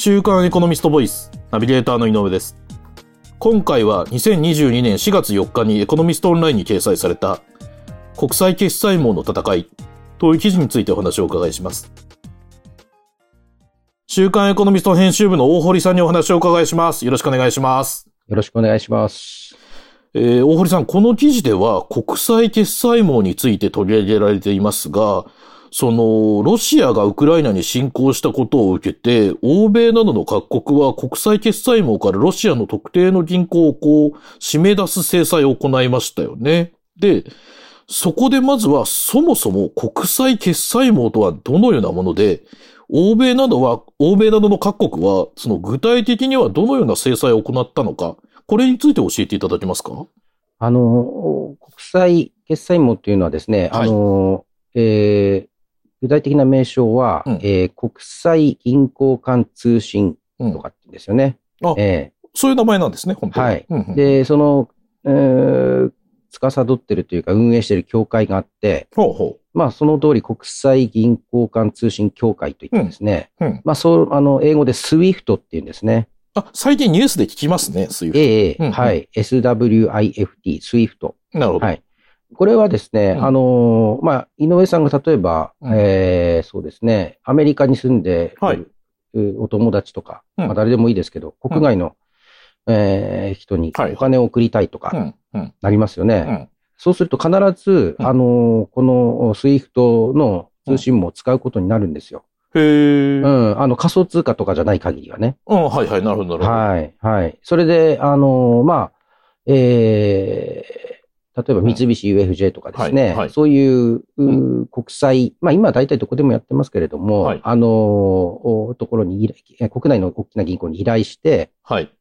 週刊エコノミストボイス、ナビゲーターの井上です。今回は2022年4月4日にエコノミストオンラインに掲載された国際決済網の戦いという記事についてお話をお伺いします。週刊エコノミスト編集部の大堀さんにお話をお伺いします。よろしくお願いします。よろしくお願いします。えー大堀さん、この記事では国際決済網について取り上げられていますが、その、ロシアがウクライナに侵攻したことを受けて、欧米などの各国は国際決済網からロシアの特定の銀行をこう、締め出す制裁を行いましたよね。で、そこでまずはそもそも国際決済網とはどのようなもので、欧米などは、欧米などの各国は、その具体的にはどのような制裁を行ったのか、これについて教えていただけますか？あの、国際決済網っていうのはですね、はいあの、えー具体的な名称は、うんえー国際銀行間通信うんとかって言うんですよね。あえそういう名前なんですね、本当に。はいうんうんーで、その、えー司ってるというか運営している協会があって、ほうほまあその通り国際銀行間通信協会といってですね、う。うん。まあそう、あの、英語で SWIFT っていうんですね。あ、最近ニュースで聞きますね、そういう。ええうんうんはい。SWIFT、SWIFT。なるほど。はい。これはですね、うんあのーまあ、井上さんが例えば、うんえーそうですね、アメリカに住んでいる、うお友達とか、うんまあ、誰でもいいですけど、国外の、えー人にはいお金を送りたいとか、うん。うん。なりますよね。うん。そうすると必ず、うんあのーこの SWIFTの通信網を使うことになるんですよ。へえ。ううん。ん、あの仮想通貨とかじゃない限りはね。はいはい、なるほど、なるほど。はい、はい。それで、あのーまあ、えー例えば三菱 UFJ とかですね、はいはい。そういうう国際、まあ今は大体どこでもやってますけれども、はい。あのーおところに国内の大きな銀行に依頼して、はい。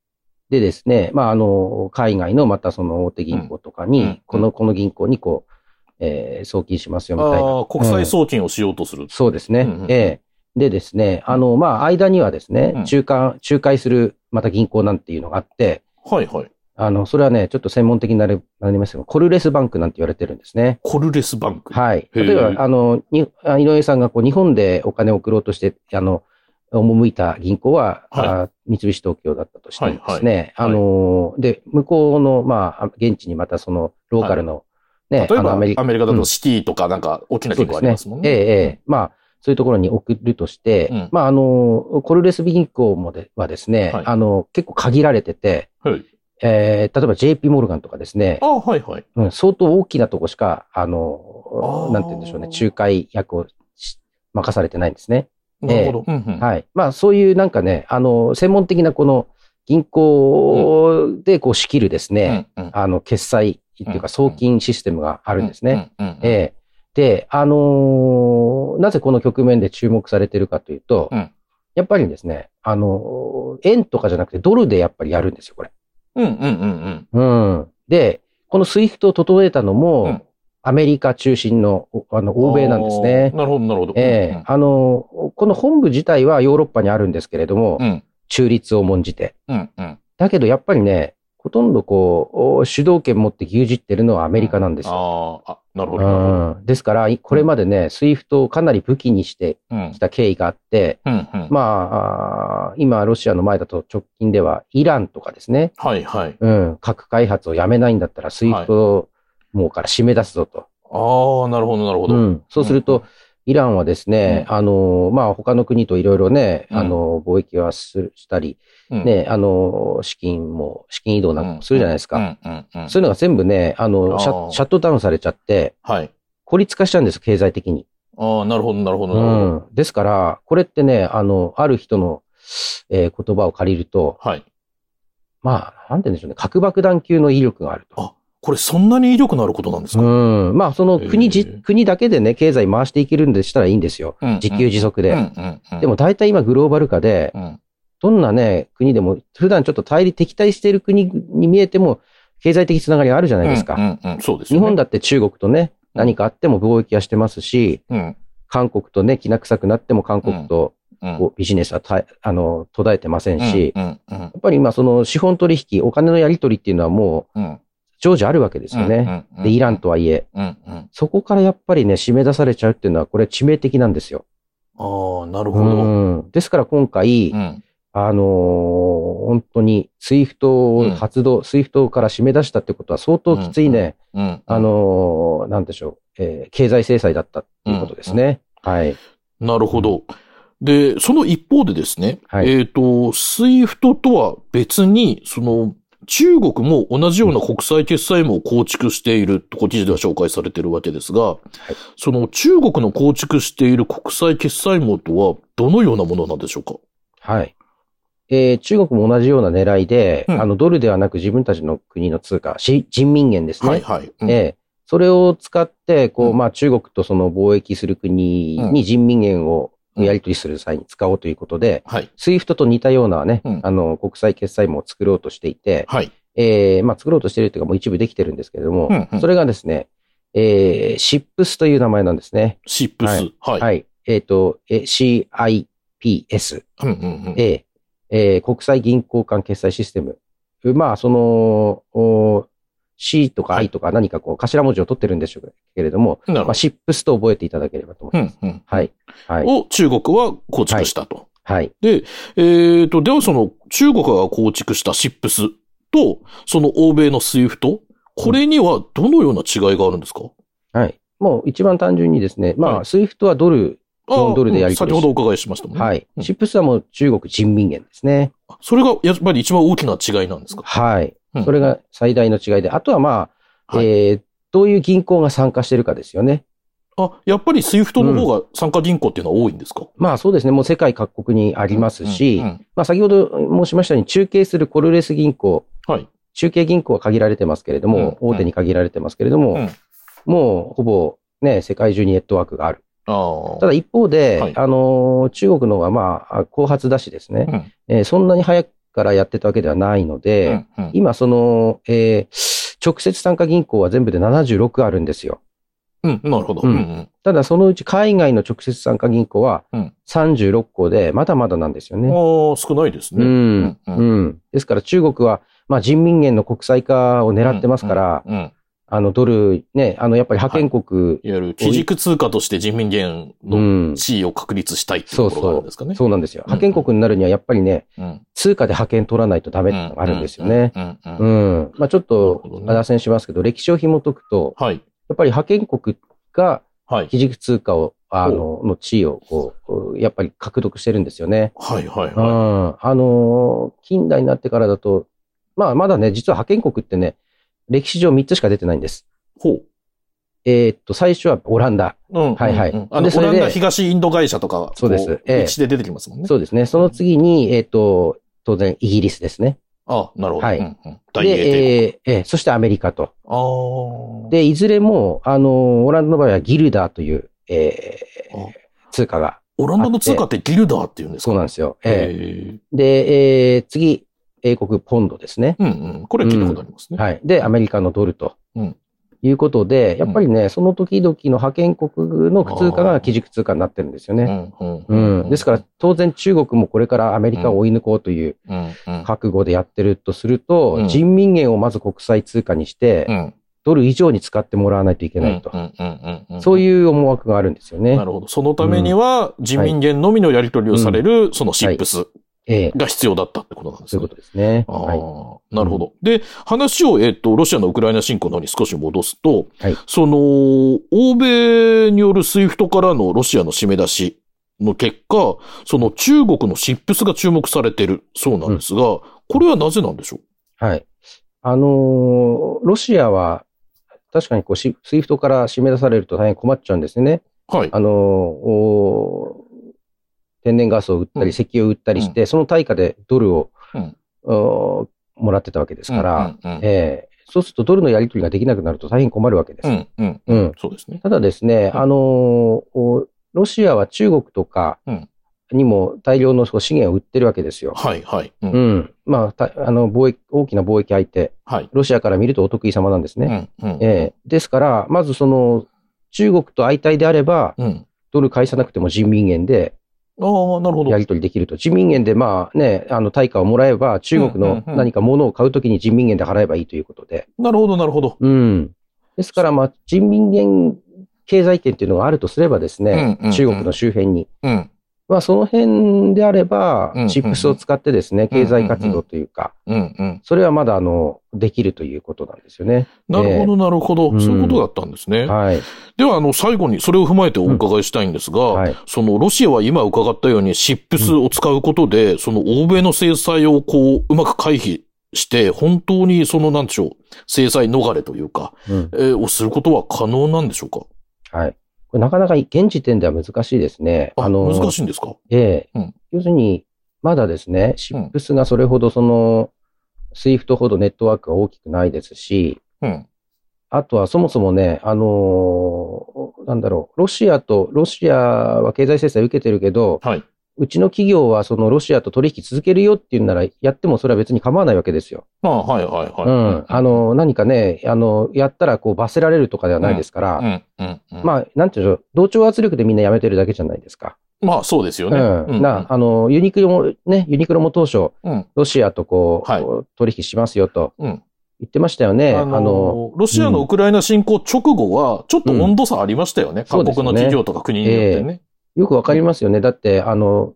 でですね、まああの、海外のまたその大手銀行とかに、うん。うん。この、この銀行にこう、えー送金しますよみたいな。ああ、国際送金をしようとする。そうですね。うんうんええ。でですね、あの、まあ、間にはですね、うん。中間、仲介する、また銀行なんていうのがあって、はいはい。あの、それはね、ちょっと専門的になりなりますけど、コルレスバンクなんて言われてるんですね。コルレスバンク。はい。例えば、あの、にあ井上さんがこう日本でお金を送ろうとして、あの、赴いた銀行は、はい。あ三菱東京だったとしてもですね、はいはい。あの、で、向こうの、まあ、現地にまたその、ローカルの、ね、例えば、あのアメリカだうん。とシティとかなんか大きな銀行ありますもんね。ええ、ええ、まあ、そういうところに送るとして、うん。まあ、あの、コルレス銀行もではですね、はい。あの、結構限られてて、はい。えー例えば JP モルガンとかですねあ、あ、はいはい。うん、相当大きなとこしか、ああの、ーなんて言うんでしょうね、仲介役をし任されてないんですね。なるほど。うんうんはい。まあ、そういうなんかね、あの、専門的なこの銀行でこう仕切るですね、うんうんあの、決済っていううんか送金システムがあるんですね。。ええで、あのーなぜこの局面で注目されてるかというと、うんやっぱりですね、あのー円とかじゃなくてドルでやっぱりやるんですよ、これ。うんうんうんうん。うん。で、この SWIFTを整えたのも、うんアメリカ中心の、おあの、欧米なんですね。なるほど、なるほど。ええあの、この本部自体はヨーロッパにあるんですけれども、うん。中立を重んじて。うんうん。だけどやっぱりね、ほとんどこう、お主導権持って牛耳ってるのはアメリカなんですよ。ああ、あ、なるほど。ですから、いこれまでね、 SWIFTをかなり武器にしてうんきた経緯があって、うんうん。まあ、今、ロシアの前だと直近では、イランとかですね、はいはい。うん、核開発をやめないんだったら、 SWIFTもうから締め出すぞと。ああ、なるほど、なるほど。うん、そうすると、イランはですね、うあの、まあ、他の国といろいろね、うんあの、貿易はするしたり、うん、ね、あの、資金も、資金移動なんかもするじゃないですか。そういうのが全部ね、あの、シャシャットダウンされちゃって、はい。孤立化しちゃうんです、経済的に。ああ、なるほど、なるほど、う。ん。ですから、これってね、あの、ある人の、えー言葉を借りると、はい。まあ、なんて言うんでしょうね、核爆弾級の威力があると。あ、これそんなに威力のあることなんですか？うん。まあ、その国じ、国だけでね、経済回していけるんでしたらいいんですよ。うん自給自足で。うんうんうん。でも大体今グローバル化で、うん、どんなね、国でも、普段ちょっと対立、敵対している国に見えても、経済的つながりがあるじゃないですか。うんうんうん、そうですよね。日本だって中国とね、何かあっても貿易はしてますし、うん。韓国とね、きな臭くなっても韓国とうん。こうビジネスはたあの途絶えてませんし、うんうんうんやっぱり今その資本取引、お金のやり取りっていうのはもううん。常時あるわけですよね。で、イランとはいえ、うんうん。そこからやっぱりね、締め出されちゃうっていうのは、これ致命的なんですよ。ああ、なるうほど。ん。ですから今回、うん。あのー本当に、 SWIFTを発動、 SWIFTから締め出したってことは相当きついね、うん。あのーなんでしょう、えー経済制裁だったっていうことですね。はい。なるほど。で、その一方でですね、はいえっ、と、 SWIFTとは別に、その、中国も同じような国際決済網を構築していると、こう記事では紹介されているわけですが、その中国の構築している国際決済網とは、どのようなものなんでしょうか？はい。えー中国も同じような狙いで、うんあの、ドルではなく自分たちの国の通貨、し人民元ですね。はいはい。うんええそれを使って、こう、うんまあ中国とその貿易する国に人民元をうんやり取りする際に使おうということで、はい。 SWIFTと似たようなね、うんあの、国際決済網を作ろうとしていて、はい。えーまあ作ろうとしているというかもう一部できてるんですけれども、うんうんそれがですね、えー CIPSという名前なんですね。 CIPS。はい。はい。えっ、と、え CIPS。うんうんうんえーえー国際銀行間決済システム。まあ、その、お C とかはい I とか何かこう頭文字を取ってるんでしょうけれども、なるほどまあ、。 CIPSと覚えていただければと思います。うんうん。はい。はい。を中国は構築したと。はい。で、えっ、と、ではその中国が構築した CIPSと、その欧米の SWIFT、これにはどのような違いがあるんですか？はい。もう一番単純にですね、まあ、はい SWIFTはドル、4ドルでやり取り先ほどお伺いしましたもんね。はい。うん CIPSはもう中国人民元ですね。それがやっぱり一番大きな違いなんですか？はいうん。それが最大の違いで、あとはまあ、はい。えーどういう銀行が参加してるかですよね。あ、やっぱり SWIFTの方が参加銀行っていうのは多いんですか、まあそうですね、もう世界各国にありますし、うんうんまあ先ほど申しましたように中継するコルレス銀行、はい。中継銀行は限られてますけれども、うん。大手に限られてますけれども、うん。もうほぼね、世界中にネットワークがある。ああ。ただ一方で、はい。あのー、中国の方がまあ、後発だしですね、うん。えーそんなに早くからやってたわけではないので、うんうん今その、えー直接参加銀行は全部で76あるんですよ。うん、なるほど。うんうんうんただそのうち海外の直接参加銀行はうん36個で、まだまだなんですよね。ああ、少ないですね。うん。うんうん。ですから中国は、まあ人民元の国際化を狙ってますから、うん。いあのドル、ね、あのやっぱり派遣国、わゆる基軸通貨として人民元うのん。地位を確立したいっていうところがあるんですかね。そうなんですよ。うん派遣国になるにはやっぱりね、うん。通貨で派遣取らないとダメっていうのがあるんですよね。うん。うんううんん。まあちょっとほど、ね脱線しますけど、歴史を紐解くと、はい。やっぱり派遣国がはい。基軸通貨を、あの、の地位を、こう、やっぱり獲得してるんですよね。はい、はい、うん。はあのー近代になってからだと、まあまだね、実は派遣国ってね、歴史上3つしか出てないんです。い。ほう。えーっと、最初はオランダ。うん。はいはいうんあの、オランダ東インド会社とか、そうです歴史で出てきますもんね。そうですね。その次に、えーっと、当然イギリスですね。あなるほど。はいうんうん大英帝えーえーそしてアメリカと。ああ。で、いずれも、あのーオランダの場合はギルダーという、えーあ通貨が、オランダの通貨ってギルダーっていうんですか？そうなんですよ。えええーで、えー次、英国ポンドですね。うんうん。これは聞いたことありますね。はい。で、アメリカのドルと。うんいうことで、やっぱりね、その時々の派遣国の通貨が基軸通貨になってるんですよね。うんうんうん。ですから、当然中国もこれからアメリカを追い抜こうといううんうん覚悟でやってるとすると、うん人民元をまず国際通貨にして、うんドル以上に使ってもらわないといけないと。うんうんうんうんそういう思惑があるんですよねな。るほど。そのためには、人民元のみのやり取りをされる、その CIPS ええが必要だったってことなんですね。そういうことですね。あはい。あ、なるほど。で、話を、えっと、ロシアのウクライナ侵攻の方に少し戻すと、はいその、欧米による SWIFT からのロシアの締め出しの結果、その中国の CIPS が注目されてるそうなんですが、これはなぜなんでしょはい。あのーロシアは、確かにこうシ、 SWIFTから締め出されると大変困っちゃうんですよね。うはい。あのーお天然ガスを売ったり、うん石油を売ったりして、その対価でドルを、もらってたわけですから、ええそうするとドルのやり取りができなくなると大変困るわけです。ただですね、うんあのーおロシアは中国とかうんにも大量の資源を売ってるわけですよ。はい、はい。うんうん。まあ、たあの、貿易、大きな貿易相手、はい。ロシアから見るとお得意様なんですうね。ん、うん。ええですから、まずその、中国と相対であれば、うん。ドル返さなくても人民元でああ、なるほどや。り取りできると。人民元でまあね、あの対価をもらえば、中国の何か物を買うときに人民元で払えばいいということで。なるほど、なるほど。うん。ですからまあ、人民元経済圏っていうのがあるとすればですね、うんうんうん中国の周辺に。うん。まあその辺であればチップスを使ってですね、経済活動というか。それはまだあの、できるということなんですよね。なるほど、なるほど、うんそういうことだったんですね。はい。では、あの、最後にそれを踏まえてお伺いしたいんですが、はい。その、ロシアは今伺ったように、シップスを使うことで、その、欧米の制裁をこう、うまく回避して、本当にその、なんでしょう、制裁逃れというか、をすることは可能なんでしょうか？はい。なかなか現時点では難しいですね。あ、の、難しいんですか？ええうん要するに、まだですね、シップスがそれほどその、SWIFT ほどネットワークが大きくないですし、うん。あとはそもそもね、あのーなんだろう、ロシアと、ロシアは経済制裁受けてるけど、はい。うちの企業はそのロシアと取引続けるよっていうなら、やってもそれは別に構わないわけですよ。あはいはいはい。うん。あ、の、何かね、あの、やったらこう罰せられるとかではないですから、うん、うん、うん。まあ、なんていうんでしょう、同調圧力でみんなやめてるだけじゃないですか。まあ、そうですよね。うん。な、あの、ユニクロもね、ユニクロも当初、うん。ロシアとこう、はい取引しますよとうん。言ってましたよね。あの、ロシアのウクライナ侵攻直後は、ちょっと温度差ありましたよね各国の企業とか国によってね。よくわかりますよね。だって、あの、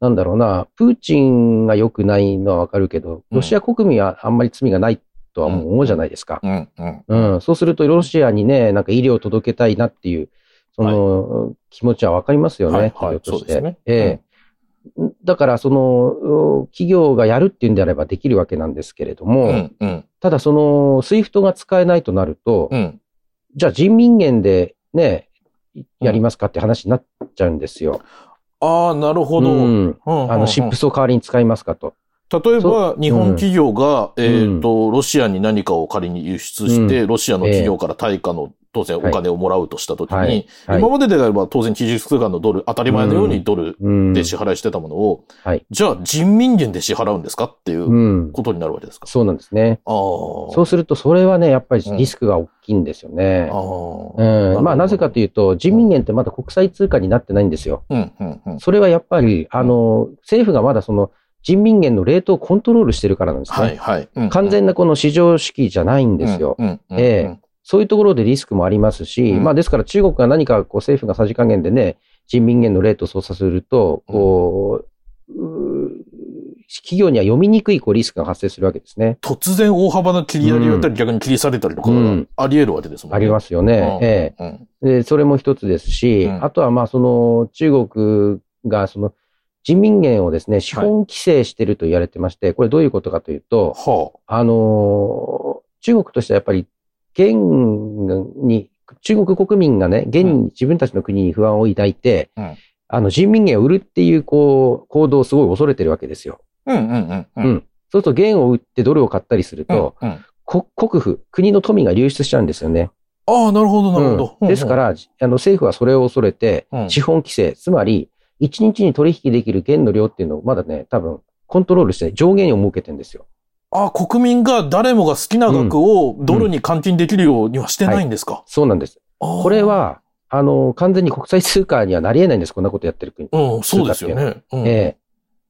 なんだろうな、プーチンが良くないのはわかるけど、ロシア国民はあんまり罪がないとは思うじゃないですか。うん、うん。うん。そうすると、ロシアにね、なんか医療を届けたいなっていう、その、気持ちはわかりますよね。はいねええだから、その、企業がやるっていうんであればできるわけなんですけれども、うん、うん、ただその、 SWIFT が使えないとなると、うん。じゃあ人民元でね、やりますかって話になっちゃうんですよ。ああ、なるほど。ううんん。あの、シップスを代わりに使いますかと。例えば、日本企業が、うんえっと、ロシアに何かを仮に輸出して、うロシアの企業から対価の、当然お金をもらうとしたときに、はいはい今までであれば当然基準通貨のドル、当たり前のようにドルうん。で支払いしてたものを、はいじゃあ人民元で支払うんですかっていううん。ことになるわけですか？そうなんですね。そうすると、それはね、やっぱりリスクが大きいんですよね。あ。まあ、なぜかというと、人民元ってまだ国際通貨になってないんですよ。うん、うん、うん。それはやっぱり、あの、政府がまだその、人民元のレートをコントロールしてるからなんですね。はい、はい。うん完全なこの市場式じゃないんですよ。うん、うんうんええそういうところでリスクもありますし、うん。まあですから中国が何かこう政府がさじ加減でね、人民元のレートを操作すると、こう、うー企業には読みにくいこうリスクが発生するわけですね。突然大幅な切り上げだったり、逆に切りされたりとかあり得るわけですもんね。ありますよね。ええ。で、それも一つですし、うん。あとはまあその中国がその人民元をですね、資本規制してると言われてまして、これどういうことかというと、はあのー中国としてはやっぱり、元に、中国国民がね、元に自分たちの国に不安を抱いて、うんあの、人民元を売るっていう、こう、行動をすごい恐れてるわけですよ。あ。うんうんうん。うん。そうすると元を売ってドルを買ったりすると、うんうん国府、国の富が流出しちゃうんですよね。ああ、なるほど、なるほど。うんですか、ら、あの、政府はそれを恐れて、資本規制、つまり、1日に取引できる元の量っていうのをまだね、多分、コントロールして上限を設けてるんですよ。ああ、国民が誰もが好きな額をドルに換金できるようにはしてないんですか、そうなんです。これ、は、あの、完全に国際通貨にはなり得ないんです、こんなことやってる国。うん、そうですよね。うんええ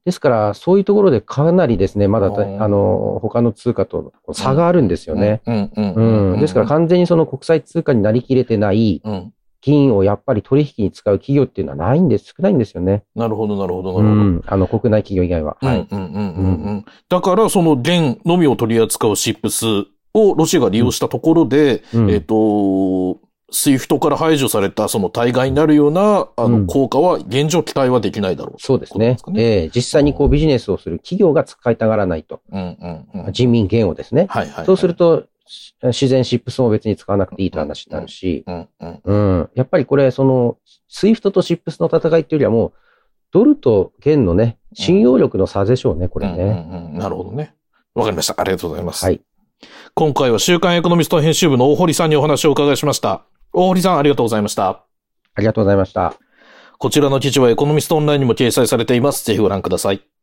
ですから、そういうところでかなりですね、まだあの、他の通貨と差があるんですよね。うんうんうん。ですから、完全にその国際通貨になりきれてないうん。銀をやっぱり取引に使う企業っていうのはないんです、少ないんですよね。なるほど、なるほど、うなるほど。ん。あの、国内企業以外は。はい。うんうんうんうんうん。だから、その元のみを取り扱う CIPSをロシアが利用したところで、うんえっと、 SWIFTから排除されたその代替になるような、あの、うん効果は現状期待はできないだろう。そうですね。すかええ実際にこうビジネスをする企業が使いたがらないと。うんうんうん。人民元をですね。はいはい。そうすると、し自然 CIPSも別に使わなくていいと話になるし、うんうん。うん。やっぱりこれ、その、 SWIFTと CIPSの戦いっていうよりはもう、ドルと元のね、信用力の差でしょうね、これね。うんうんうんなるほどね。わかりました。ありがとうございます。はい。今回は週刊エコノミスト編集部の大堀さんにお話をお伺いしました。大堀さん、ありがとうございました。ありがとうございました。こちらの記事はエコノミストオンラインにも掲載されています。ぜひご覧ください。